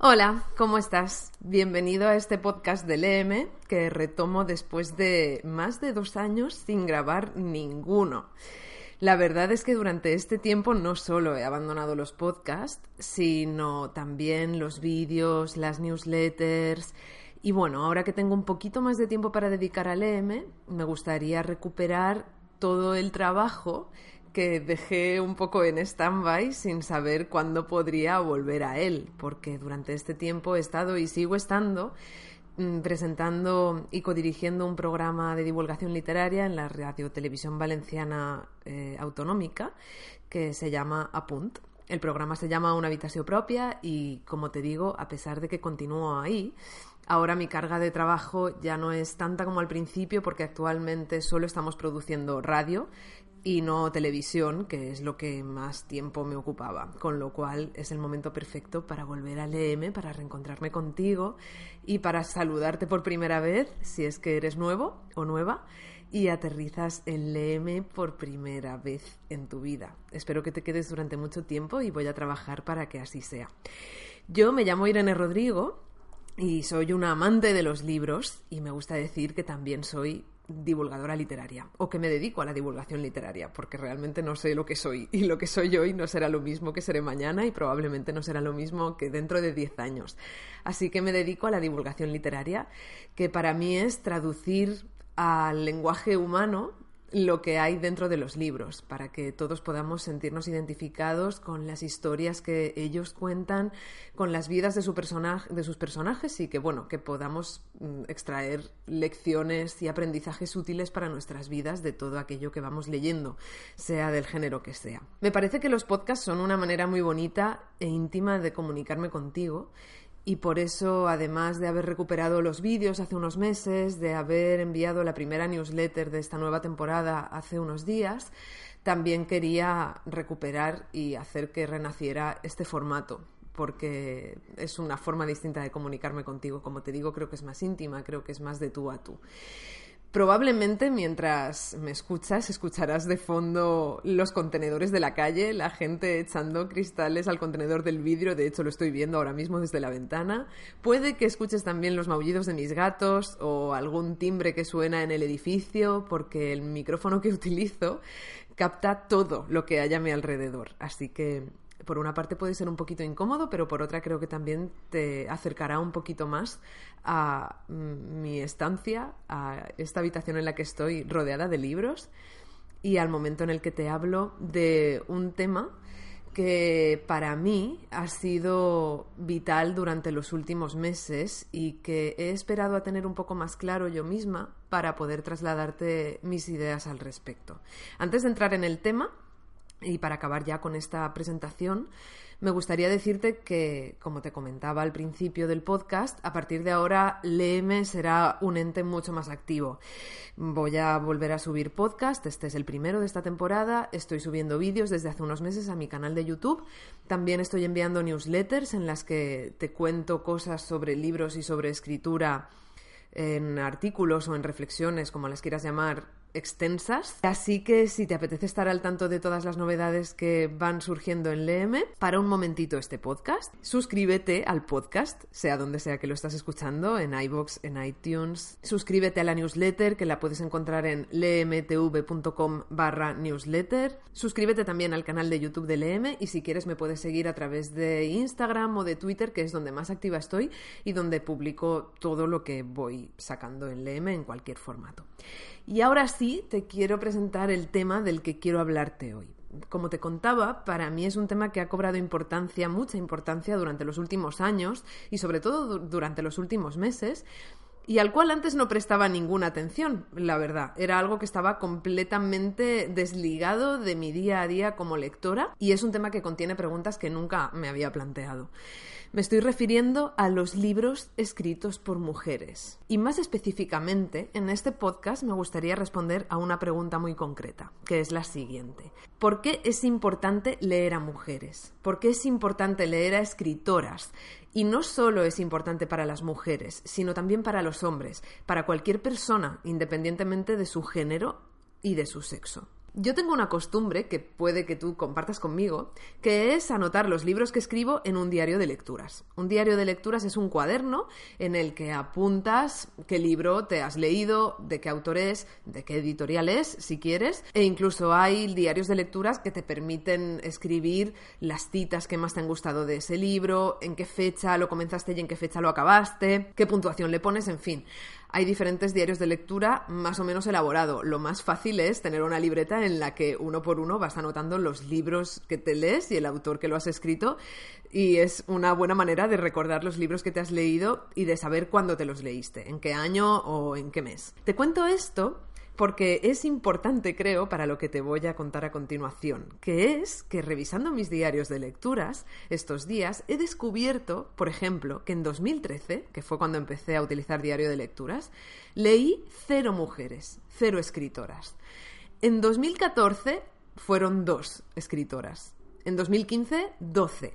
Hola, ¿cómo estás? Bienvenido a este podcast del EM que retomo después de más de dos años sin grabar ninguno. La verdad es que durante este tiempo no solo he abandonado los podcasts, sino también los vídeos, las newsletters. Y bueno, ahora que tengo un poquito más de tiempo para dedicar al EM, me gustaría recuperar todo el trabajo que dejé un poco en stand-by sin saber cuándo podría volver a él, porque durante este tiempo he estado y sigo estando mm, presentando y codirigiendo un programa de divulgación literaria en la Radio Televisión Valenciana eh, Autonómica que se llama Apunt. El programa se llama Una habitación propia y, como te digo, a pesar de que continúo ahí, Ahora mi carga de trabajo ya no es tanta como al principio porque actualmente solo estamos produciendo radio y no televisión, que es lo que más tiempo me ocupaba. Con lo cual es el momento perfecto para volver al EM, para reencontrarme contigo y para saludarte por primera vez, si es que eres nuevo o nueva, y aterrizas en LM por primera vez en tu vida. Espero que te quedes durante mucho tiempo y voy a trabajar para que así sea. Yo me llamo Irene Rodrigo y soy una amante de los libros y me gusta decir que también soy divulgadora literaria o que me dedico a la divulgación literaria, porque realmente no sé lo que soy y lo que soy hoy no será lo mismo que seré mañana y probablemente no será lo mismo que dentro de 10 años. Así que me dedico a la divulgación literaria, que para mí es traducir al lenguaje humano lo que hay dentro de los libros, para que todos podamos sentirnos identificados con las historias que ellos cuentan, con las vidas de, su personaje, de sus personajes y que, bueno, que podamos mm, extraer lecciones y aprendizajes útiles para nuestras vidas de todo aquello que vamos leyendo, sea del género que sea. Me parece que los podcasts son una manera muy bonita e íntima de comunicarme contigo y por eso, además de haber recuperado los vídeos hace unos meses, de haber enviado la primera newsletter de esta nueva temporada hace unos días, también quería recuperar y hacer que renaciera este formato porque es una forma distinta de comunicarme contigo. Como te digo, creo que es más íntima, creo que es más de tú a tú. Probablemente mientras me escuchas, escucharás de fondo los contenedores de la calle, la gente echando cristales al contenedor del vidrio, de hecho lo estoy viendo ahora mismo desde la ventana. Puede que escuches también los maullidos de mis gatos o algún timbre que suena en el edificio, porque el micrófono que utilizo capta todo lo que hay a mi alrededor. Así que por una parte puede ser un poquito incómodo, pero por otra creo que también te acercará un poquito más a mm, mi estancia, a esta habitación en la que estoy rodeada de libros y al momento en el que te hablo de un tema que para mí ha sido vital durante los últimos meses y que he esperado a tener un poco más claro yo misma para poder trasladarte mis ideas al respecto. Antes de entrar en el tema, y para acabar ya con esta presentación, me gustaría decirte que, como te comentaba al principio del podcast, a partir de ahora LM será un ente mucho más activo. Voy a volver a subir podcast, este es el primero de esta temporada, estoy subiendo vídeos desde hace unos meses a mi canal de YouTube, también estoy enviando newsletters en las que te cuento cosas sobre libros y sobre escritura en artículos o en reflexiones, como las quieras llamar, extensas. Así que si te apetece estar al tanto de todas las novedades que van surgiendo en LM, para un momentito este podcast, suscríbete al podcast, sea donde sea que lo estás escuchando, en iBox, en iTunes. Suscríbete a la newsletter, que la puedes encontrar en lmtv.com barra newsletter. Suscríbete también al canal de YouTube de LM y si quieres me puedes seguir a través de Instagram o de Twitter, que es donde más activa estoy y donde publico todo lo que voy sacando en LM en cualquier formato. Y ahora sí te quiero presentar el tema del que quiero hablarte hoy. Como te contaba, para mí es un tema que ha cobrado importancia, mucha importancia durante los últimos años y sobre todo durante los últimos meses, y al cual antes no prestaba ninguna atención, la verdad. Era algo que estaba completamente desligado de mi día a día como lectora y es un tema que contiene preguntas que nunca me había planteado. Me estoy refiriendo a los libros escritos por mujeres. Y más específicamente, en este podcast me gustaría responder a una pregunta muy concreta, que es la siguiente. ¿Por qué es importante leer a mujeres? ¿Por qué es importante leer a escritoras? Y no solo es importante para las mujeres, sino también para los hombres, para cualquier persona, independientemente de su género y de su sexo. Yo tengo una costumbre que puede que tú compartas conmigo, que es anotar los libros que escribo en un diario de lecturas. Un diario de lecturas es un cuaderno en el que apuntas qué libro te has leído, de qué autor es, de qué editorial es, si quieres, e incluso hay diarios de lecturas que te permiten escribir las citas que más te han gustado de ese libro, en qué fecha lo comenzaste y en qué fecha lo acabaste, qué puntuación le pones, en fin hay diferentes diarios de lectura más o menos elaborado. Lo más fácil es tener una libreta en la que uno por uno vas anotando los libros que te lees y el autor que lo has escrito y es una buena manera de recordar los libros que te has leído y de saber cuándo te los leíste, en qué año o en qué mes. Te cuento esto porque es importante, creo, para lo que te voy a contar a continuación, que es que revisando mis diarios de lecturas estos días he descubierto, por ejemplo, que en 2013, que fue cuando empecé a utilizar diario de lecturas, leí cero mujeres, cero escritoras. En 2014 fueron dos escritoras. En 2015, 12.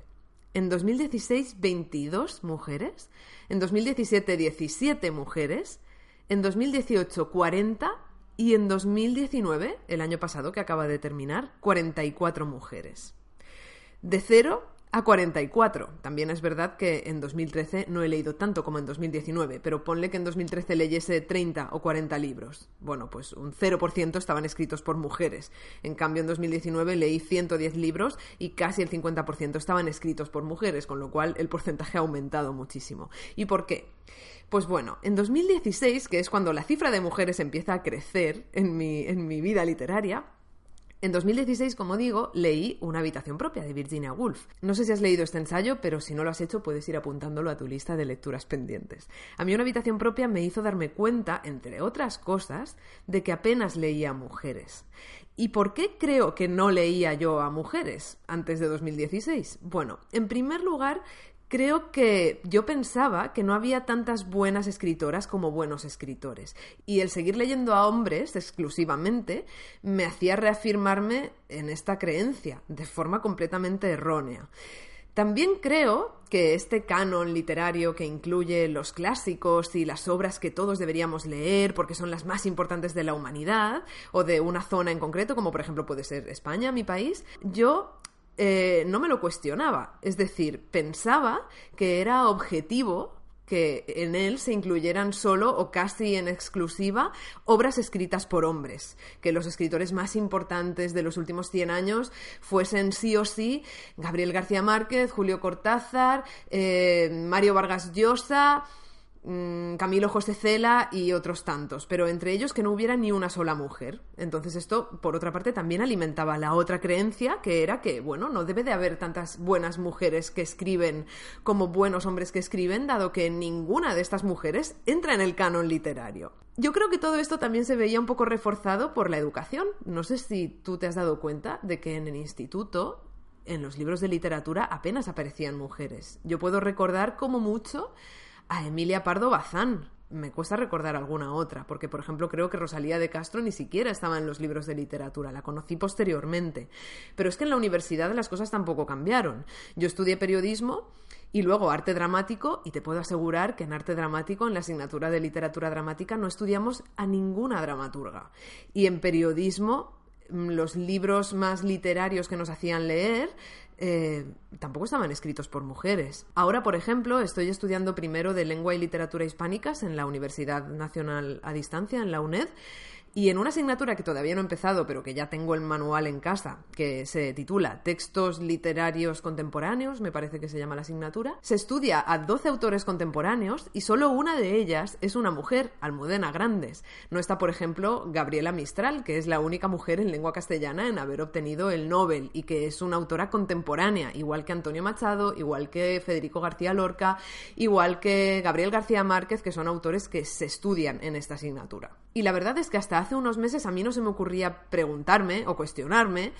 En 2016, 22 mujeres. En 2017, 17 mujeres. En 2018, 40 y en 2019, el año pasado que acaba de terminar, 44 mujeres. De cero a 44. También es verdad que en 2013 no he leído tanto como en 2019, pero ponle que en 2013 leyese 30 o 40 libros. Bueno, pues un 0% estaban escritos por mujeres. En cambio, en 2019 leí 110 libros y casi el 50% estaban escritos por mujeres, con lo cual el porcentaje ha aumentado muchísimo. ¿Y por qué? Pues bueno, en 2016, que es cuando la cifra de mujeres empieza a crecer en mi, en mi vida literaria, en 2016, como digo, leí Una habitación propia de Virginia Woolf. No sé si has leído este ensayo, pero si no lo has hecho puedes ir apuntándolo a tu lista de lecturas pendientes. A mí Una habitación propia me hizo darme cuenta, entre otras cosas, de que apenas leía mujeres. ¿Y por qué creo que no leía yo a mujeres antes de 2016? Bueno, en primer lugar, creo que yo pensaba que no había tantas buenas escritoras como buenos escritores. Y el seguir leyendo a hombres exclusivamente me hacía reafirmarme en esta creencia de forma completamente errónea. También creo que este canon literario que incluye los clásicos y las obras que todos deberíamos leer porque son las más importantes de la humanidad o de una zona en concreto, como por ejemplo puede ser España, mi país, yo eh, no me lo cuestionaba. Es decir, pensaba que era objetivo que en él se incluyeran solo o casi en exclusiva obras escritas por hombres, que los escritores más importantes de los últimos 100 años fuesen sí o sí Gabriel García Márquez, Julio Cortázar, eh, Mario Vargas Llosa, Camilo José Cela y otros tantos, pero entre ellos que no hubiera ni una sola mujer. Entonces esto, por otra parte, también alimentaba la otra creencia, que era que, bueno, no debe de haber tantas buenas mujeres que escriben como buenos hombres que escriben, dado que ninguna de estas mujeres entra en el canon literario. Yo creo que todo esto también se veía un poco reforzado por la educación. No sé si tú te has dado cuenta de que en el instituto en los libros de literatura apenas aparecían mujeres. Yo puedo recordar como mucho a Emilia Pardo Bazán. Me cuesta recordar alguna otra, porque por ejemplo creo que Rosalía de Castro ni siquiera estaba en los libros de literatura, la conocí posteriormente. Pero es que en la universidad las cosas tampoco cambiaron. Yo estudié periodismo y luego arte dramático, y te puedo asegurar que en arte dramático, en la asignatura de literatura dramática, no estudiamos a ninguna dramaturga. Y en periodismo mm, los libros más literarios que nos hacían leer eh, tampoco estaban escritos por mujeres. Ahora, por ejemplo, estoy estudiando primero de lengua y literatura hispánicas en la Universidad Nacional a Distancia, en la UNED, y en una asignatura que todavía no he empezado, pero que ya tengo el manual en casa, que se titula Textos literarios contemporáneos, me parece que se llama la asignatura, se estudia a 12 autores contemporáneos y solo una de ellas es una mujer, Almudena Grandes. No está, por ejemplo, Gabriela Mistral, que es la única mujer en lengua castellana en haber obtenido el Nobel y que es una autora contemporánea, igual que Antonio Machado, igual que Federico García Lorca, igual que Gabriel García Márquez, que son autores que se estudian en esta asignatura. Y la verdad es que hasta hace unos meses a mí no se me ocurría preguntarme o cuestionarme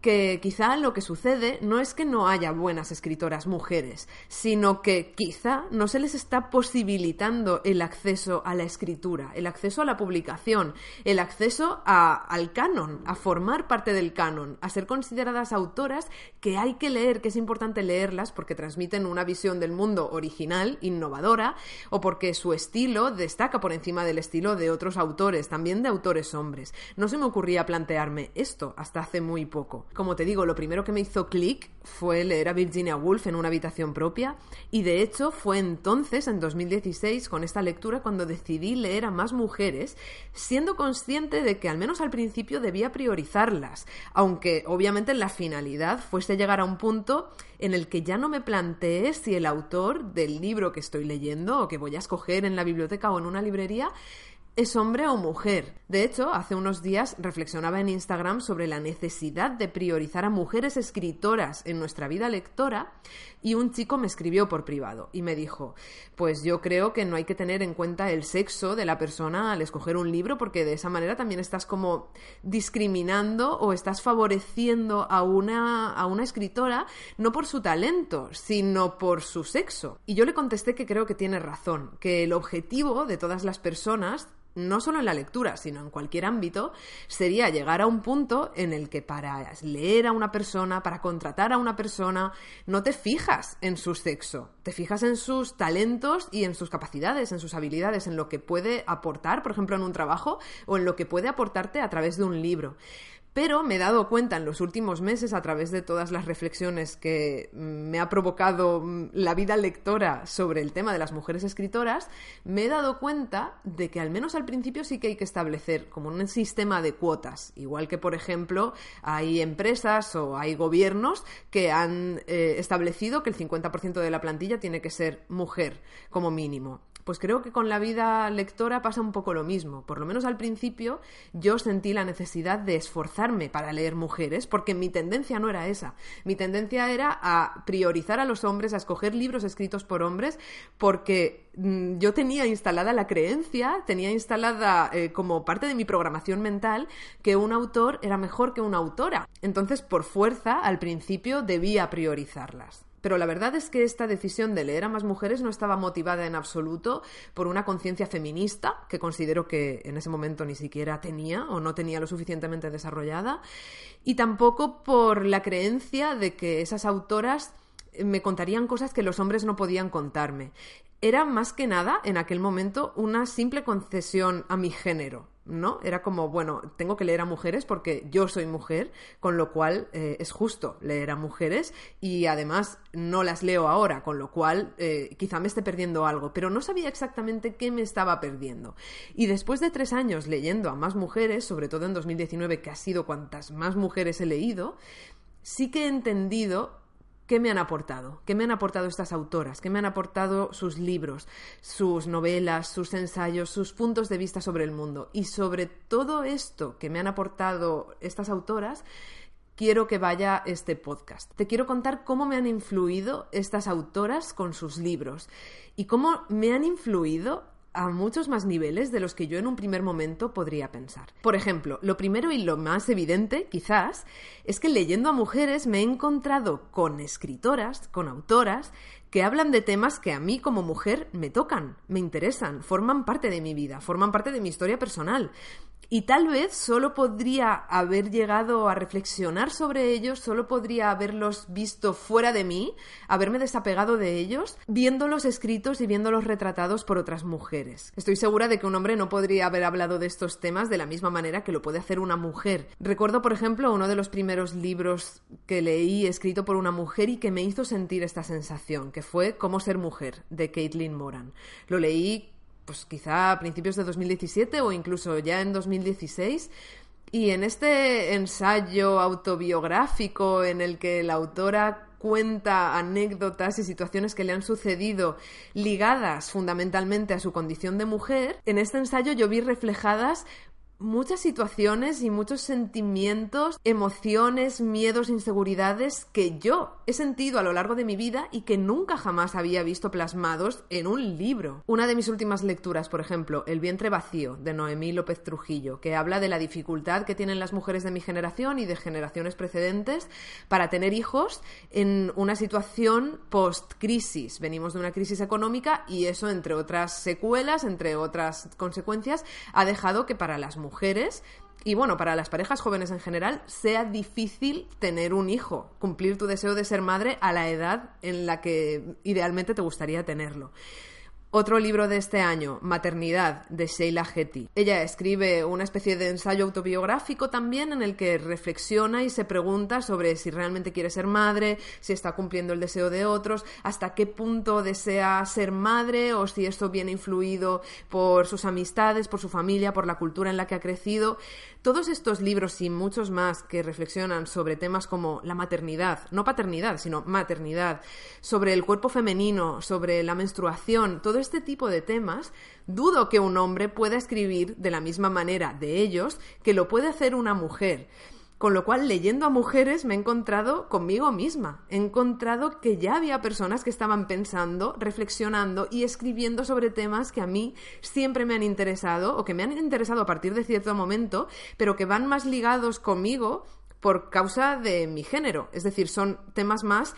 que quizá lo que sucede no es que no haya buenas escritoras mujeres, sino que quizá no se les está posibilitando el acceso a la escritura, el acceso a la publicación, el acceso al canon, a formar parte del canon, a ser consideradas autoras que hay que leer, que es importante leerlas porque transmiten una visión del mundo original, innovadora, o porque su estilo destaca por encima del estilo de otros autores, también de autores hombres. No se me ocurría plantearme esto hasta hace muy poco. Como te digo, lo primero que me hizo clic fue leer a Virginia Woolf en una habitación propia. Y de hecho fue entonces, en 2016, con esta lectura cuando decidí leer a más mujeres, siendo consciente de que al menos al principio debía priorizarlas, aunque obviamente la finalidad fuese llegar a un punto en el que ya no me planteé si el autor del libro que estoy leyendo o que voy a escoger en la biblioteca o en una librería es hombre o mujer. De hecho, hace unos días reflexionaba en Instagram sobre la necesidad de priorizar a mujeres escritoras en nuestra vida lectora y un chico me escribió por privado y me dijo, pues yo creo que no hay que tener en cuenta el sexo de la persona al escoger un libro porque de esa manera también estás como discriminando o estás favoreciendo a una, a una escritora no por su talento, sino por su sexo. Y yo le contesté que creo que tiene razón, que el objetivo de todas las personas no solo en la lectura, sino en cualquier ámbito, sería llegar a un punto en el que para leer a una persona, para contratar a una persona, no te fijas en su sexo, te fijas en sus talentos y en sus capacidades, en sus habilidades, en lo que puede aportar, por ejemplo, en un trabajo o en lo que puede aportarte a través de un libro. Pero me he dado cuenta en los últimos meses, a través de todas las reflexiones que me ha provocado mm, la vida lectora sobre el tema de las mujeres escritoras, me he dado cuenta de que al menos al principio sí que hay que establecer como un sistema de cuotas. Igual que, por ejemplo, hay empresas o hay gobiernos que han eh, establecido que el 50% de la plantilla tiene que ser mujer como mínimo. Pues creo que con la vida lectora pasa un poco lo mismo. Por lo menos al principio yo sentí la necesidad de esforzarme para leer mujeres, porque mi tendencia no era esa. Mi tendencia era a priorizar a los hombres, a escoger libros escritos por hombres, porque mm, yo tenía instalada la creencia, tenía instalada eh, como parte de mi programación mental que un autor era mejor que una autora. Entonces, por fuerza, al principio debía priorizarlas. Pero la verdad es que esta decisión de leer a más mujeres no estaba motivada en absoluto por una conciencia feminista, que considero que en ese momento ni siquiera tenía o no tenía lo suficientemente desarrollada, y tampoco por la creencia de que esas autoras me contarían cosas que los hombres no podían contarme. Era más que nada, en aquel momento, una simple concesión a mi género ¿no? Era como, bueno, tengo que leer a mujeres porque yo soy mujer, con lo cual eh, es justo leer a mujeres y además no las leo ahora, con lo cual eh, quizá me esté perdiendo algo, pero no sabía exactamente qué me estaba perdiendo. Y después de tres años leyendo a más mujeres, sobre todo en 2019, que ha sido cuantas más mujeres he leído, sí que he entendido ¿Qué me han aportado? ¿Qué me han aportado estas autoras? ¿Qué me han aportado sus libros, sus novelas, sus ensayos, sus puntos de vista sobre el mundo? Y sobre todo esto que me han aportado estas autoras, quiero que vaya este podcast. Te quiero contar cómo me han influido estas autoras con sus libros y cómo me han influido a muchos más niveles de los que yo en un primer momento podría pensar. Por ejemplo, lo primero y lo más evidente, quizás, es que leyendo a mujeres me he encontrado con escritoras, con autoras, que hablan de temas que a mí como mujer me tocan, me interesan, forman parte de mi vida, forman parte de mi historia personal. Y tal vez solo podría haber llegado a reflexionar sobre ellos, solo podría haberlos visto fuera de mí, haberme desapegado de ellos, viéndolos escritos y viéndolos retratados por otras mujeres. Estoy segura de que un hombre no podría haber hablado de estos temas de la misma manera que lo puede hacer una mujer. Recuerdo, por ejemplo, uno de los primeros libros que leí escrito por una mujer y que me hizo sentir esta sensación, que fue Cómo ser mujer, de Caitlin Moran. Lo leí pues quizá a principios de 2017 o incluso ya en 2016. Y en este ensayo autobiográfico en el que la autora cuenta anécdotas y situaciones que le han sucedido ligadas fundamentalmente a su condición de mujer, en este ensayo yo vi reflejadas muchas situaciones y muchos sentimientos, emociones, miedos, inseguridades que yo he sentido a lo largo de mi vida y que nunca jamás había visto plasmados en un libro. Una de mis últimas lecturas, por ejemplo, El vientre vacío, de Noemí López Trujillo, que habla de la dificultad que tienen las mujeres de mi generación y de generaciones precedentes para tener hijos en una situación post-crisis. Venimos de una crisis económica y eso, entre otras secuelas, entre otras consecuencias, ha dejado que para las mujeres y bueno, para las parejas jóvenes en general, sea difícil tener un hijo, cumplir tu deseo de ser madre a la edad en la que idealmente te gustaría tenerlo. Otro libro de este año, Maternidad, de Sheila Getty. Ella escribe una especie de ensayo autobiográfico también en el que reflexiona y se pregunta sobre si realmente quiere ser madre, si está cumpliendo el deseo de otros, hasta qué punto desea ser madre o si esto viene influido por sus amistades, por su familia, por la cultura en la que ha crecido. Todos estos libros y muchos más que reflexionan sobre temas como la maternidad, no paternidad, sino maternidad, sobre el cuerpo femenino, sobre la menstruación, todo este tipo de temas, dudo que un hombre pueda escribir de la misma manera de ellos que lo puede hacer una mujer. Con lo cual, leyendo a mujeres, me he encontrado conmigo misma. He encontrado que ya había personas que estaban pensando, reflexionando y escribiendo sobre temas que a mí siempre me han interesado o que me han interesado a partir de cierto momento, pero que van más ligados conmigo por causa de mi género. Es decir, son temas más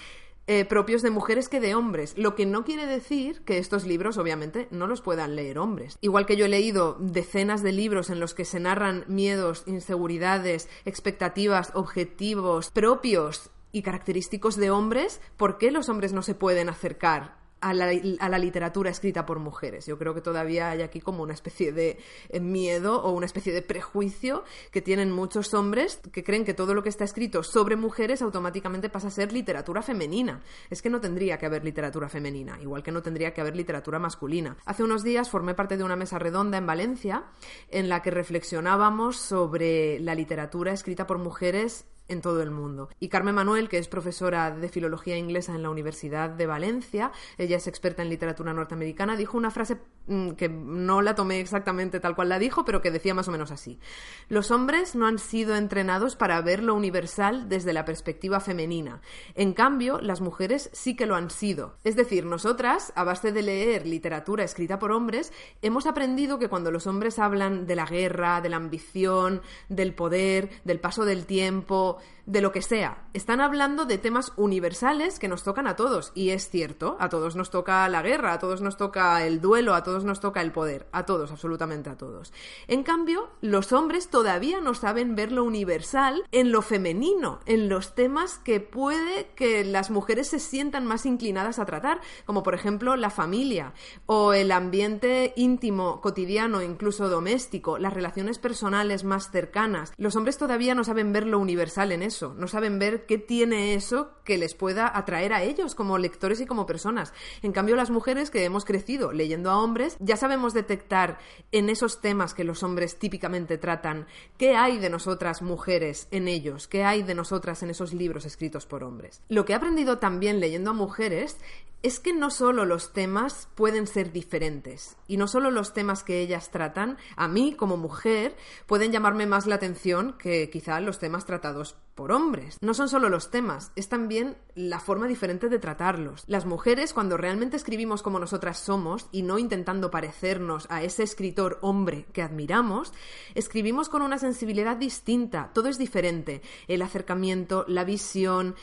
eh, propios de mujeres que de hombres, lo que no quiere decir que estos libros obviamente no los puedan leer hombres. Igual que yo he leído decenas de libros en los que se narran miedos, inseguridades, expectativas, objetivos propios y característicos de hombres, ¿por qué los hombres no se pueden acercar a la, literatura escrita por mujeres. Yo creo que todavía hay aquí como una especie de eh, miedo o una especie de prejuicio que tienen muchos hombres que creen que todo lo que está escrito sobre mujeres automáticamente pasa a ser literatura femenina. Es que no tendría que haber literatura femenina, igual que no tendría que haber literatura masculina. Hace unos días formé parte de una mesa redonda en Valencia en la que reflexionábamos sobre la literatura escrita por mujeres en todo el mundo. Y Carmen Manuel, que es profesora de filología inglesa en la Universidad de Valencia, ella es experta en literatura norteamericana, dijo una frase mm, que no la tomé exactamente tal cual la dijo, pero que decía más o menos así. Los hombres no han sido entrenados para ver lo universal desde la perspectiva femenina. En cambio, las mujeres sí que lo han sido. Es decir, nosotras, a base de leer literatura escrita por hombres, hemos aprendido que cuando los hombres hablan de la guerra, de la ambición, del poder, del paso del tiempo, de lo que sea. Están hablando de temas universales que nos tocan a todos. Y es cierto, a todos nos toca la guerra, a todos nos toca el duelo, a todos nos toca el poder, a todos, absolutamente a todos. En cambio, los hombres todavía no saben ver lo universal en lo femenino, en los temas que puede que las mujeres se sientan más inclinadas a tratar, como por ejemplo la familia o el ambiente íntimo, cotidiano, incluso doméstico, las relaciones personales más cercanas. Los hombres todavía no saben ver lo universal en eso, no saben ver qué tiene eso que les pueda atraer a ellos como lectores y como personas. En cambio, las mujeres que hemos crecido leyendo a hombres, ya sabemos detectar en esos temas que los hombres típicamente tratan, qué hay de nosotras mujeres en ellos, qué hay de nosotras en esos libros escritos por hombres. Lo que he aprendido también leyendo a mujeres es que no solo los temas pueden ser diferentes y no solo los temas que ellas tratan, a mí como mujer, pueden llamarme más la atención que quizá los temas por hombres. No son solo los temas, es también la forma diferente de tratarlos. Las mujeres, cuando realmente escribimos como nosotras somos y no intentando parecernos a ese escritor hombre que admiramos, escribimos con una sensibilidad distinta, todo es diferente. El acercamiento, la visión,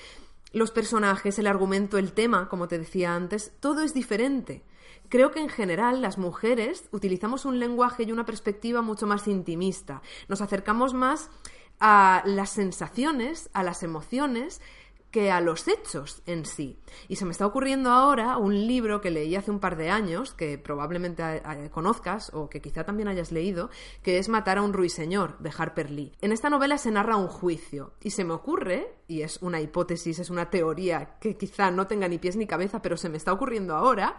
los personajes, el argumento, el tema, como te decía antes, todo es diferente. Creo que en general las mujeres utilizamos un lenguaje y una perspectiva mucho más intimista. Nos acercamos más a las sensaciones, a las emociones, que a los hechos en sí. Y se me está ocurriendo ahora un libro que leí hace un par de años, que probablemente conozcas o que quizá también hayas leído, que es Matar a un ruiseñor, de Harper Lee. En esta novela se narra un juicio y se me ocurre y es una hipótesis, es una teoría que quizá no tenga ni pies ni cabeza, pero se me está ocurriendo ahora,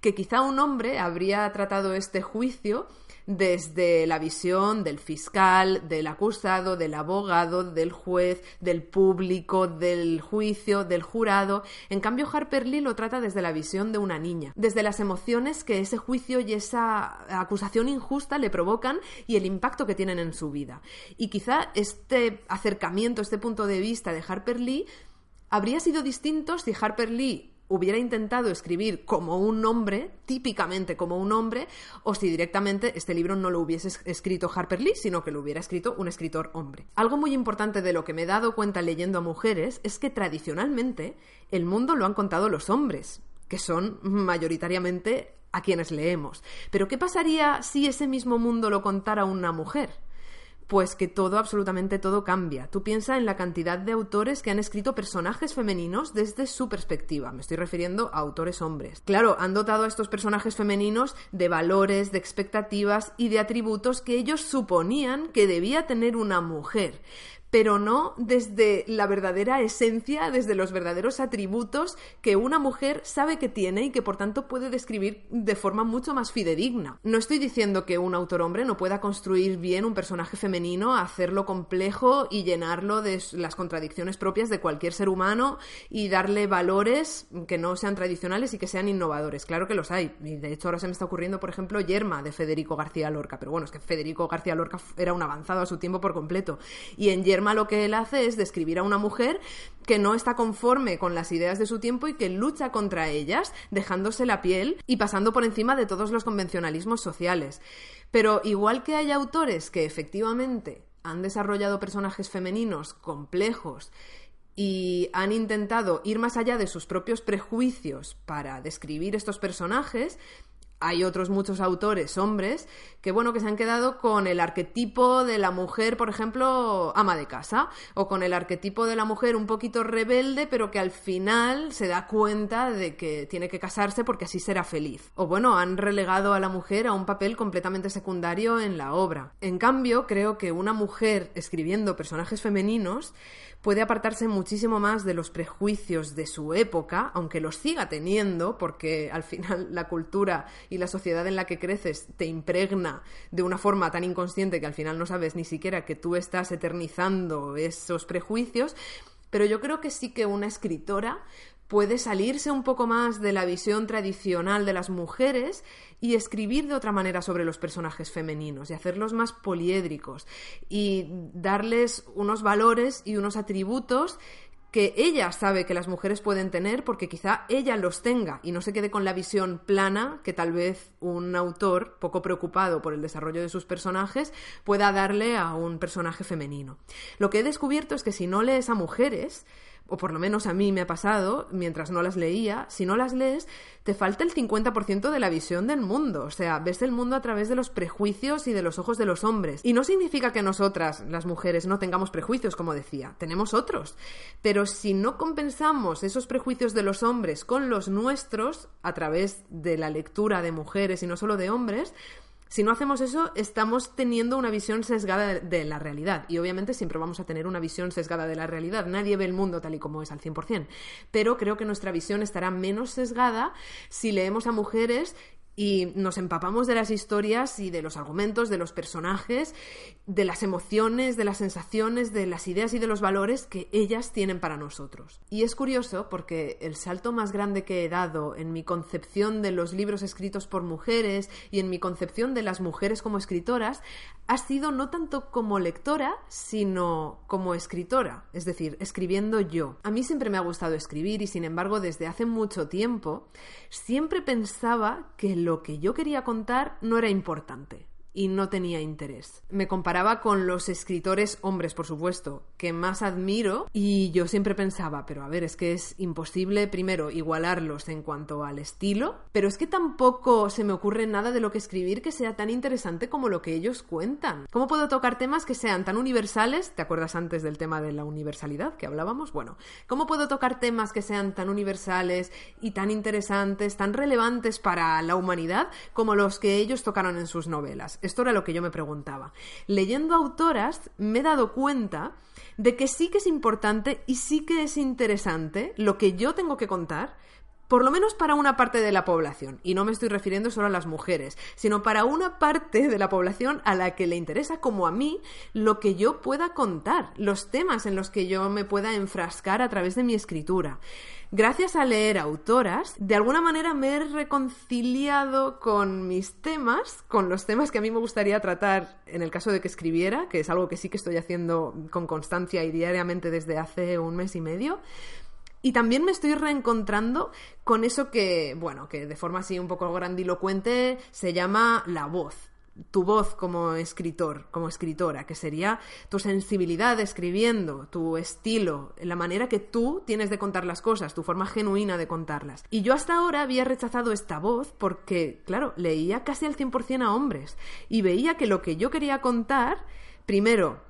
que quizá un hombre habría tratado este juicio desde la visión del fiscal, del acusado, del abogado, del juez, del público, del juicio, del jurado. En cambio, Harper Lee lo trata desde la visión de una niña, desde las emociones que ese juicio y esa acusación injusta le provocan y el impacto que tienen en su vida. Y quizá este acercamiento, este punto de vista de Harper Lee habría sido distinto si Harper Lee hubiera intentado escribir como un hombre, típicamente como un hombre, o si directamente este libro no lo hubiese escrito Harper Lee, sino que lo hubiera escrito un escritor hombre. Algo muy importante de lo que me he dado cuenta leyendo a mujeres es que tradicionalmente el mundo lo han contado los hombres, que son mayoritariamente a quienes leemos. Pero ¿qué pasaría si ese mismo mundo lo contara una mujer? Pues que todo, absolutamente todo cambia. Tú piensa en la cantidad de autores que han escrito personajes femeninos desde su perspectiva. Me estoy refiriendo a autores hombres. Claro, han dotado a estos personajes femeninos de valores, de expectativas y de atributos que ellos suponían que debía tener una mujer pero no desde la verdadera esencia, desde los verdaderos atributos que una mujer sabe que tiene y que por tanto puede describir de forma mucho más fidedigna. No estoy diciendo que un autor hombre no pueda construir bien un personaje femenino, hacerlo complejo y llenarlo de las contradicciones propias de cualquier ser humano y darle valores que no sean tradicionales y que sean innovadores. Claro que los hay. Y de hecho ahora se me está ocurriendo, por ejemplo, Yerma de Federico García Lorca. Pero bueno, es que Federico García Lorca era un avanzado a su tiempo por completo. Y en Yerma lo que él hace es describir a una mujer que no está conforme con las ideas de su tiempo y que lucha contra ellas, dejándose la piel y pasando por encima de todos los convencionalismos sociales. Pero igual que hay autores que efectivamente han desarrollado personajes femeninos complejos y han intentado ir más allá de sus propios prejuicios para describir estos personajes, hay otros muchos autores, hombres, que bueno, que se han quedado con el arquetipo de la mujer, por ejemplo, ama de casa, o con el arquetipo de la mujer un poquito rebelde, pero que al final se da cuenta de que tiene que casarse porque así será feliz. O bueno, han relegado a la mujer a un papel completamente secundario en la obra. En cambio, creo que una mujer escribiendo personajes femeninos puede apartarse muchísimo más de los prejuicios de su época, aunque los siga teniendo, porque al final la cultura y la sociedad en la que creces te impregna de una forma tan inconsciente que al final no sabes ni siquiera que tú estás eternizando esos prejuicios, pero yo creo que sí que una escritora puede salirse un poco más de la visión tradicional de las mujeres y escribir de otra manera sobre los personajes femeninos y hacerlos más poliédricos y darles unos valores y unos atributos que ella sabe que las mujeres pueden tener porque quizá ella los tenga y no se quede con la visión plana que tal vez un autor poco preocupado por el desarrollo de sus personajes pueda darle a un personaje femenino. Lo que he descubierto es que si no lees a mujeres, o por lo menos a mí me ha pasado, mientras no las leía, si no las lees, te falta el 50% de la visión del mundo. O sea, ves el mundo a través de los prejuicios y de los ojos de los hombres. Y no significa que nosotras, las mujeres, no tengamos prejuicios, como decía, tenemos otros. Pero si no compensamos esos prejuicios de los hombres con los nuestros, a través de la lectura de mujeres y no solo de hombres, si no hacemos eso, estamos teniendo una visión sesgada de la realidad. Y obviamente siempre vamos a tener una visión sesgada de la realidad. Nadie ve el mundo tal y como es al 100%. Pero creo que nuestra visión estará menos sesgada si leemos a mujeres y nos empapamos de las historias y de los argumentos, de los personajes, de las emociones, de las sensaciones, de las ideas y de los valores que ellas tienen para nosotros. Y es curioso porque el salto más grande que he dado en mi concepción de los libros escritos por mujeres y en mi concepción de las mujeres como escritoras ha sido no tanto como lectora, sino como escritora, es decir, escribiendo yo. A mí siempre me ha gustado escribir y sin embargo desde hace mucho tiempo siempre pensaba que lo que yo quería contar no era importante y no tenía interés. Me comparaba con los escritores hombres, por supuesto, que más admiro y yo siempre pensaba, pero a ver, es que es imposible primero igualarlos en cuanto al estilo, pero es que tampoco se me ocurre nada de lo que escribir que sea tan interesante como lo que ellos cuentan. ¿Cómo puedo tocar temas que sean tan universales? ¿Te acuerdas antes del tema de la universalidad que hablábamos? Bueno, ¿cómo puedo tocar temas que sean tan universales y tan interesantes, tan relevantes para la humanidad como los que ellos tocaron en sus novelas? Esto era lo que yo me preguntaba. Leyendo autoras me he dado cuenta de que sí que es importante y sí que es interesante lo que yo tengo que contar, por lo menos para una parte de la población, y no me estoy refiriendo solo a las mujeres, sino para una parte de la población a la que le interesa, como a mí, lo que yo pueda contar, los temas en los que yo me pueda enfrascar a través de mi escritura. Gracias a leer autoras, de alguna manera me he reconciliado con mis temas, con los temas que a mí me gustaría tratar en el caso de que escribiera, que es algo que sí que estoy haciendo con constancia y diariamente desde hace un mes y medio. Y también me estoy reencontrando con eso que, bueno, que de forma así un poco grandilocuente se llama la voz. Tu voz como escritor, como escritora, que sería tu sensibilidad escribiendo, tu estilo, la manera que tú tienes de contar las cosas, tu forma genuina de contarlas. Y yo hasta ahora había rechazado esta voz porque, claro, leía casi al 100% a hombres y veía que lo que yo quería contar, primero,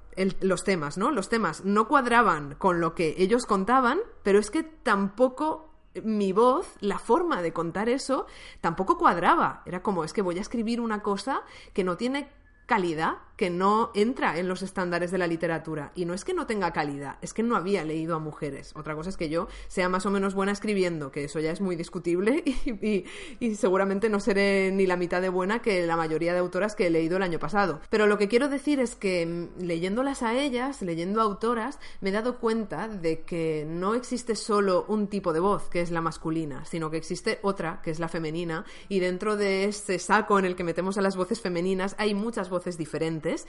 los temas, ¿no? Los temas no cuadraban con lo que ellos contaban, pero es que tampoco mi voz, la forma de contar eso, tampoco cuadraba. Era como, es que voy a escribir una cosa que no tiene calidad que no entra en los estándares de la literatura. Y no es que no tenga calidad, es que no había leído a mujeres. Otra cosa es que yo sea más o menos buena escribiendo, que eso ya es muy discutible y, seguramente no seré ni la mitad de buena que la mayoría de autoras que he leído el año pasado. Pero lo que quiero decir es que mm, leyéndolas a ellas, leyendo autoras, me he dado cuenta de que no existe solo un tipo de voz, que es la masculina, sino que existe otra, que es la femenina, y dentro de ese saco en el que metemos a las voces femeninas hay muchas voces diferentes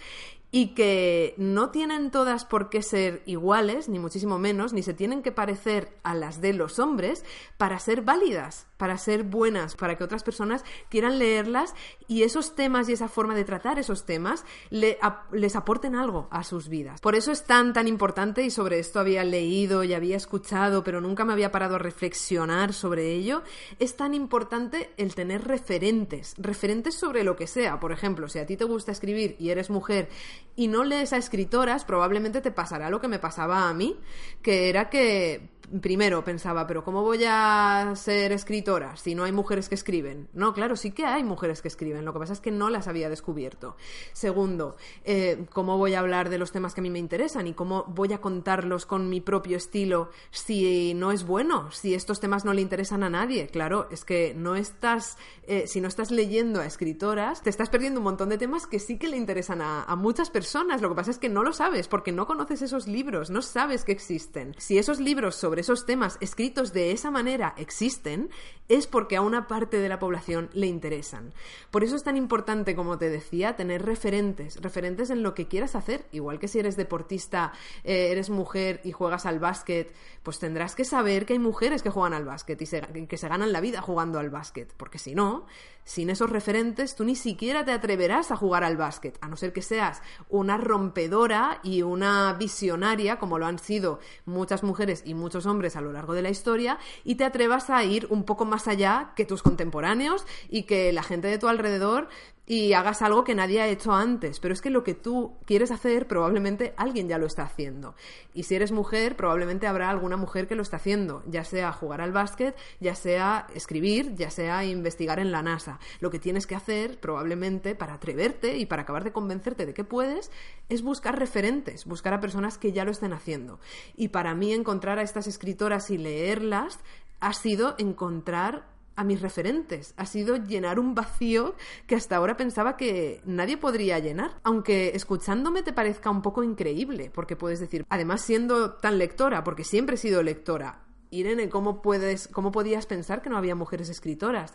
y que no tienen todas por qué ser iguales, ni muchísimo menos, ni se tienen que parecer a las de los hombres para ser válidas, para ser buenas, para que otras personas quieran leerlas y esos temas y esa forma de tratar esos temas les aporten algo a sus vidas. Por eso es tan, tan importante y sobre esto había leído y había escuchado, pero nunca me había parado a reflexionar sobre ello, es tan importante el tener referentes, referentes sobre lo que sea. Por ejemplo, si a ti te gusta escribir y eres mujer y no lees a escritoras, probablemente te pasará lo que me pasaba a mí, que era que primero pensaba, pero ¿cómo voy a ser escritora si no hay mujeres que escriben? No, claro, sí que hay mujeres que escriben, lo que pasa es que no las había descubierto. Segundo, eh, ¿cómo voy a hablar de los temas que a mí me interesan y cómo voy a contarlos con mi propio estilo si no es bueno, si estos temas no le interesan a nadie? Claro, es que no estás, eh, si no estás leyendo a escritoras, te estás perdiendo un montón de temas que sí que le interesan a muchas personas. Lo que pasa es que no lo sabes porque no conoces esos libros, no sabes que existen. Si esos libros sobre esos temas escritos de esa manera existen, es porque a una parte de la población le interesan. Por eso es tan importante, como te decía, tener referentes, referentes en lo que quieras hacer, igual que si eres deportista, eh, eres mujer y juegas al básquet, pues tendrás que saber que hay mujeres que juegan al básquet y que se ganan la vida jugando al básquet, porque si no, sin esos referentes, tú ni siquiera te atreverás a jugar al básquet, a no ser que seas una rompedora y una visionaria, como lo han sido muchas mujeres y muchos hombres a lo largo de la historia, y te atrevas a ir un poco más allá que tus contemporáneos y que la gente de tu alrededor y hagas algo que nadie ha hecho antes. Pero es que lo que tú quieres hacer, probablemente alguien ya lo está haciendo. Y si eres mujer, probablemente habrá alguna mujer que lo está haciendo, ya sea jugar al básquet, ya sea escribir, ya sea investigar en la NASA. Lo que tienes que hacer, probablemente, para atreverte y para acabar de convencerte de que puedes, es buscar referentes, buscar a personas que ya lo estén haciendo. Y para mí encontrar a estas escritoras y leerlas ha sido encontrar a mis referentes. Ha sido llenar un vacío que hasta ahora pensaba que nadie podría llenar. Aunque escuchándome te parezca un poco increíble, porque puedes decir, además siendo tan lectora, porque siempre he sido lectora, Irene, ¿cómo puedes, cómo podías pensar que no había mujeres escritoras?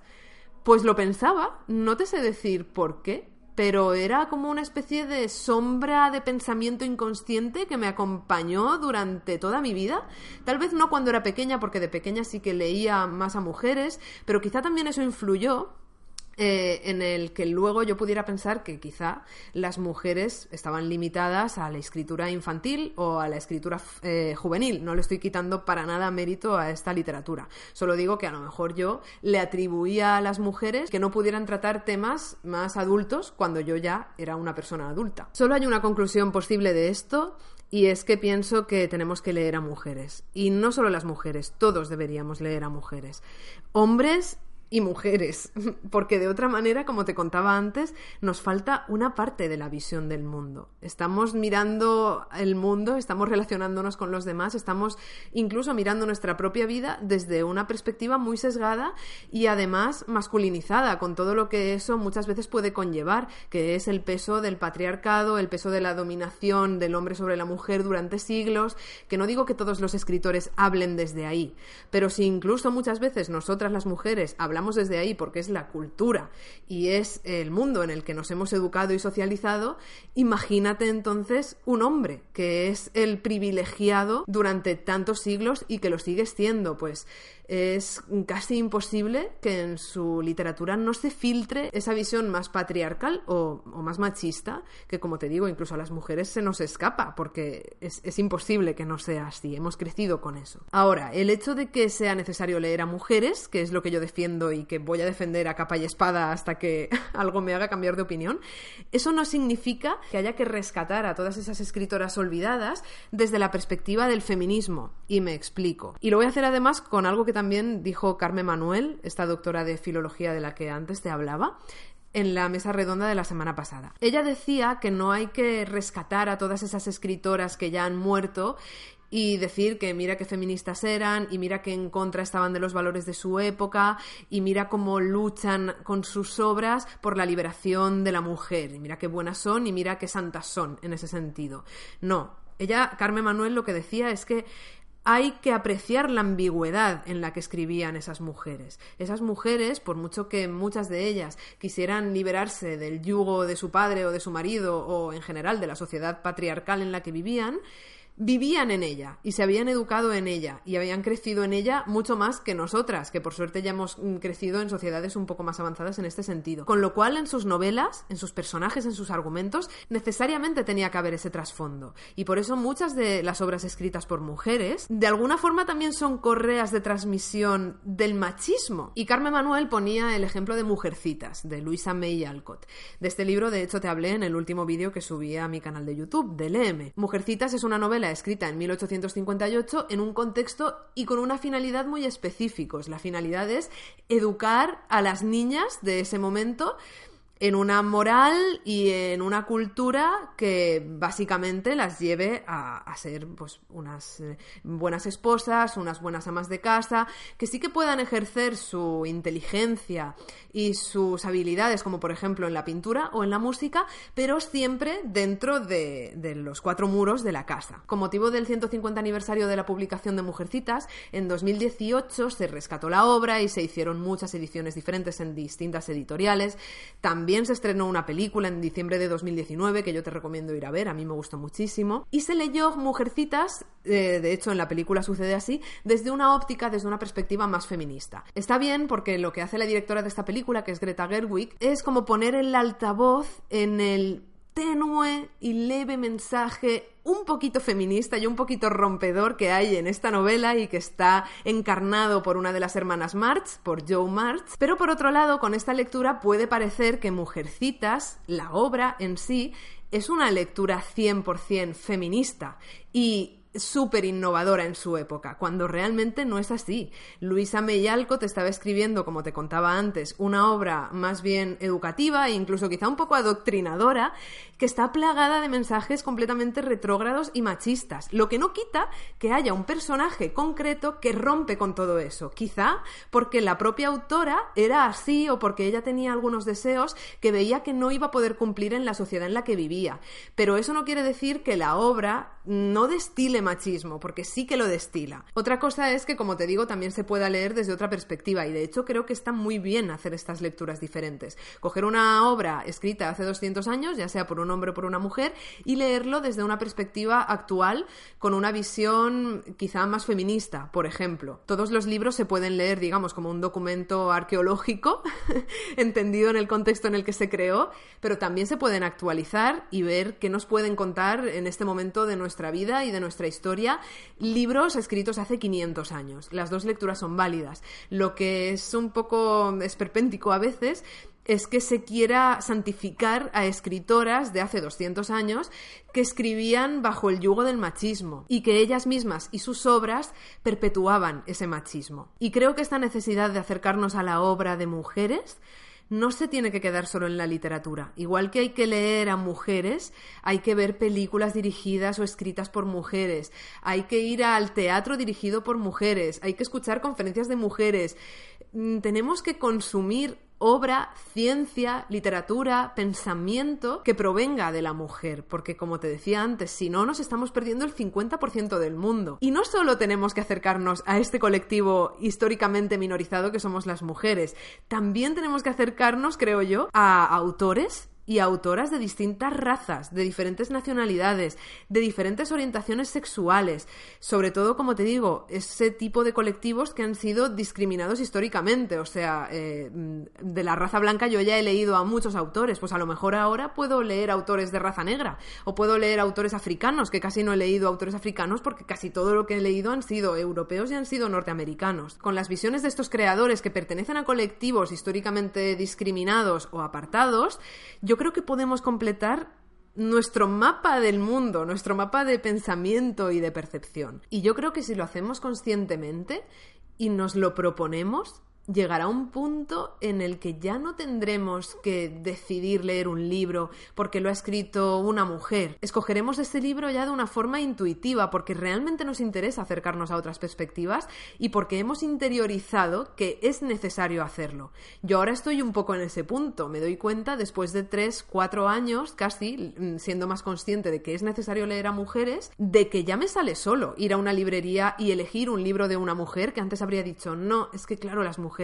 Pues lo pensaba, no te sé decir por qué, pero era como una especie de sombra de pensamiento inconsciente que me acompañó durante toda mi vida. Tal vez no cuando era pequeña, porque de pequeña sí que leía más a mujeres, pero quizá también eso influyó eh, en el que luego yo pudiera pensar que quizá las mujeres estaban limitadas a la escritura infantil o a la escritura eh, juvenil. No le estoy quitando para nada mérito a esta literatura. Solo digo que a lo mejor yo le atribuía a las mujeres que no pudieran tratar temas más adultos cuando yo ya era una persona adulta. Solo hay una conclusión posible de esto y es que pienso que tenemos que leer a mujeres. Y no solo las mujeres, todos deberíamos leer a mujeres. Hombres y mujeres, porque de otra manera, como te contaba antes, nos falta una parte de la visión del mundo. Estamos mirando el mundo, estamos relacionándonos con los demás, estamos incluso mirando nuestra propia vida desde una perspectiva muy sesgada y además masculinizada, con todo lo que eso muchas veces puede conllevar, que es el peso del patriarcado, el peso de la dominación del hombre sobre la mujer durante siglos, que no digo que todos los escritores hablen desde ahí, pero si incluso muchas veces nosotras las mujeres hablamos hablamos desde ahí porque es la cultura y es el mundo en el que nos hemos educado y socializado, imagínate entonces un hombre que es el privilegiado durante tantos siglos y que lo sigue siendo, pues es casi imposible que en su literatura no se filtre esa visión más patriarcal o, más machista, que como te digo, incluso a las mujeres se nos escapa, porque es, imposible que no sea así, hemos crecido con eso. Ahora, el hecho de que sea necesario leer a mujeres, que es lo que yo defiendo y que voy a defender a capa y espada hasta que algo me haga cambiar de opinión, eso no significa que haya que rescatar a todas esas escritoras olvidadas desde la perspectiva del feminismo, y me explico. Y lo voy a hacer además con algo que también dijo Carmen Manuel, esta doctora de filología de la que antes te hablaba, en la mesa redonda de la semana pasada. Ella decía que no hay que rescatar a todas esas escritoras que ya han muerto y decir que mira qué feministas eran y mira que en contra estaban de los valores de su época y mira cómo luchan con sus obras por la liberación de la mujer y mira qué buenas son y mira qué santas son en ese sentido. No, ella, Carmen Manuel, lo que decía es que hay que apreciar la ambigüedad en la que escribían esas mujeres. Esas mujeres, por mucho que muchas de ellas quisieran liberarse del yugo de su padre o de su marido o en general de la sociedad patriarcal en la que vivían, vivían en ella y se habían educado en ella y habían crecido en ella mucho más que nosotras, que por suerte ya hemos mm, crecido en sociedades un poco más avanzadas en este sentido. Con lo cual, en sus novelas, en sus personajes, en sus argumentos, necesariamente tenía que haber ese trasfondo. Y por eso muchas de las obras escritas por mujeres, de alguna forma también son correas de transmisión del machismo. Y Carmen Manuel ponía el ejemplo de Mujercitas, de Luisa May Alcott. De este libro, de hecho, te hablé en el último vídeo que subí a mi canal de YouTube, de Léeme. Mujercitas es una novela escrita en 1858 en un contexto y con una finalidad muy específicos. La finalidad es educar a las niñas de ese momento en una moral y en una cultura que básicamente las lleve a, ser pues unas eh, buenas esposas, unas buenas amas de casa, que sí que puedan ejercer su inteligencia y sus habilidades, como por ejemplo en la pintura o en la música, pero siempre dentro de, de los cuatro muros de la casa. Con motivo del 150 aniversario de la publicación de Mujercitas, en 2018 se rescató la obra y se hicieron muchas ediciones diferentes en distintas editoriales. También también se estrenó una película en diciembre de 2019 que yo te recomiendo ir a ver, a mí me gustó muchísimo. Y se leyó Mujercitas, eh, de hecho en la película sucede así, desde una óptica, desde una perspectiva más feminista. Está bien porque lo que hace la directora de esta película, que es Greta Gerwig, es como poner el altavoz en el tenue y leve mensaje un poquito feminista y un poquito rompedor que hay en esta novela y que está encarnado por una de las hermanas March, por Joe March. Pero por otro lado, con esta lectura puede parecer que Mujercitas, la obra en sí, es una lectura 100% feminista y súper innovadora en su época, cuando realmente no es así. Luisa May Alcott estaba escribiendo, como te contaba antes, una obra más bien educativa e incluso quizá un poco adoctrinadora, que está plagada de mensajes completamente retrógrados y machistas, lo que no quita que haya un personaje concreto que rompe con todo eso, quizá porque la propia autora era así o porque ella tenía algunos deseos que veía que no iba a poder cumplir en la sociedad en la que vivía. Pero eso no quiere decir que la obra no destile machismo, porque sí que lo destila. Otra cosa es que, como te digo, también se pueda leer desde otra perspectiva y de hecho creo que está muy bien hacer estas lecturas diferentes. Coger una obra escrita hace 200 años, ya sea por un hombre o por una mujer, y leerlo desde una perspectiva actual con una visión quizá más feminista, por ejemplo. Todos los libros se pueden leer, digamos, como un documento arqueológico, entendido en el contexto en el que se creó, pero también se pueden actualizar y ver qué nos pueden contar en este momento de nuestra vida y de nuestra historia historia, libros escritos hace 500 años. Las dos lecturas son válidas. Lo que es un poco esperpéntico a veces es que se quiera santificar a escritoras de hace 200 años que escribían bajo el yugo del machismo y que ellas mismas y sus obras perpetuaban ese machismo. Y creo que esta necesidad de acercarnos a la obra de mujeres no se tiene que quedar solo en la literatura. Igual que hay que leer a mujeres, hay que ver películas dirigidas o escritas por mujeres, hay que ir al teatro dirigido por mujeres, hay que escuchar conferencias de mujeres. Mm, tenemos que consumir obra, ciencia, literatura, pensamiento que provenga de la mujer, porque como te decía antes, si no nos estamos perdiendo el 50% del mundo. Y no solo tenemos que acercarnos a este colectivo históricamente minorizado que somos las mujeres, también tenemos que acercarnos, creo yo, a autores y autoras de distintas razas, de diferentes nacionalidades, de diferentes orientaciones sexuales, sobre todo, como te digo, ese tipo de colectivos que han sido discriminados históricamente, o sea, eh, de la raza blanca yo ya he leído a muchos autores, pues a lo mejor ahora puedo leer autores de raza negra, o puedo leer autores africanos, que casi no he leído autores africanos porque casi todo lo que he leído han sido europeos y han sido norteamericanos. Con las visiones de estos creadores que pertenecen a colectivos históricamente discriminados o apartados, yo creo que podemos completar nuestro mapa del mundo, nuestro mapa de pensamiento y de percepción. Y yo creo que si lo hacemos conscientemente y nos lo proponemos, llegará un punto en el que ya no tendremos que decidir leer un libro porque lo ha escrito una mujer. Escogeremos este libro ya de una forma intuitiva porque realmente nos interesa acercarnos a otras perspectivas y porque hemos interiorizado que es necesario hacerlo. Yo ahora estoy un poco en ese punto. Me doy cuenta después de tres, cuatro años casi mm, siendo más consciente de que es necesario leer a mujeres, de que ya me sale solo ir a una librería y elegir un libro de una mujer que antes habría dicho, no, es que claro, las mujeres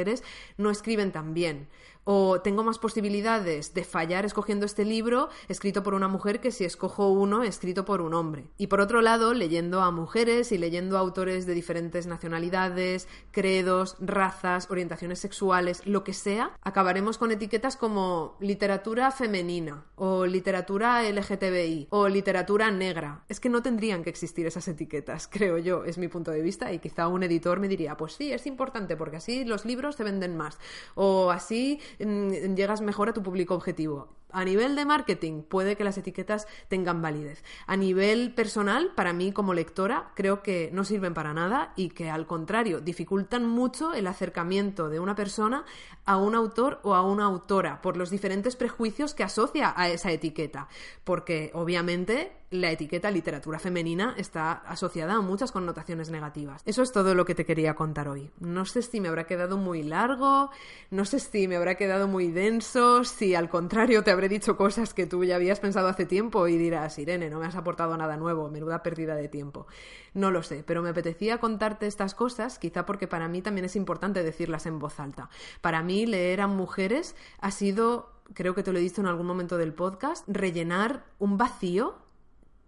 no escriben tan bien o tengo más posibilidades de fallar escogiendo este libro escrito por una mujer que si escojo uno escrito por un hombre. Y por otro lado, leyendo a mujeres y leyendo a autores de diferentes nacionalidades, credos, razas, orientaciones sexuales, lo que sea, acabaremos con etiquetas como literatura femenina o literatura LGTBI o literatura negra. Es que no tendrían que existir esas etiquetas, creo yo, es mi punto de vista y quizá un editor me diría, pues sí, es importante porque así los libros se venden más o así llegas mejor a tu público objetivo. A nivel de marketing, puede que las etiquetas tengan validez. A nivel personal, para mí como lectora, creo que no sirven para nada y que al contrario, dificultan mucho el acercamiento de una persona a un autor o a una autora por los diferentes prejuicios que asocia a esa etiqueta. Porque obviamente la etiqueta literatura femenina está asociada a muchas connotaciones negativas. Eso es todo lo que te quería contar hoy. No sé si me habrá quedado muy largo, no sé si me habrá quedado muy denso, si al contrario te habré dicho cosas que tú ya habías pensado hace tiempo y dirás, Irene, no me has aportado nada nuevo, menuda pérdida de tiempo. No lo sé, pero me apetecía contarte estas cosas, quizá porque para mí también es importante decirlas en voz alta. Para mí leer a mujeres ha sido creo que te lo he dicho en algún momento del podcast, rellenar un vacío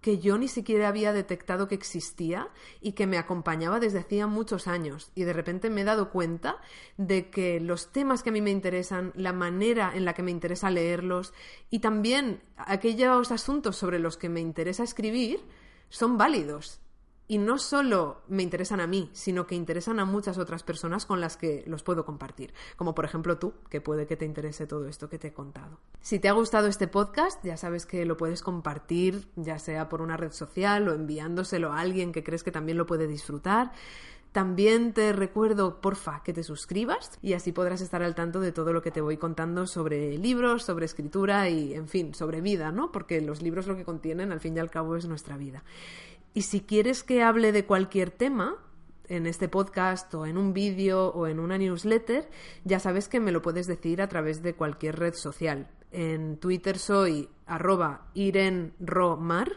que yo ni siquiera había detectado que existía y que me acompañaba desde hacía muchos años. Y de repente me he dado cuenta de que los temas que a mí me interesan, la manera en la que me interesa leerlos y también aquellos asuntos sobre los que me interesa escribir son válidos y no solo me interesan a mí, sino que interesan a muchas otras personas con las que los puedo compartir, como por ejemplo tú, que puede que te interese todo esto que te he contado. Si te ha gustado este podcast, ya sabes que lo puedes compartir, ya sea por una red social o enviándoselo a alguien que crees que también lo puede disfrutar. También te recuerdo, porfa, que te suscribas y así podrás estar al tanto de todo lo que te voy contando sobre libros, sobre escritura y, en fin, sobre vida, ¿no? Porque los libros lo que contienen, al fin y al cabo, es nuestra vida. Y si quieres que hable de cualquier tema, en este podcast o en un vídeo o en una newsletter, ya sabes que me lo puedes decir a través de cualquier red social. En Twitter soy arroba irenromar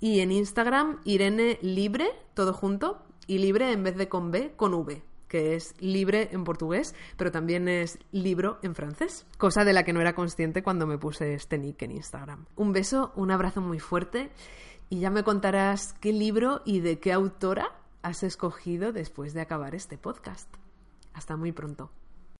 y en Instagram Irene Libre, todo junto, y libre en vez de con B, con V que es libre en portugués, pero también es libro en francés, cosa de la que no era consciente cuando me puse este nick en Instagram. Un beso, un abrazo muy fuerte y ya me contarás qué libro y de qué autora has escogido después de acabar este podcast. Hasta muy pronto.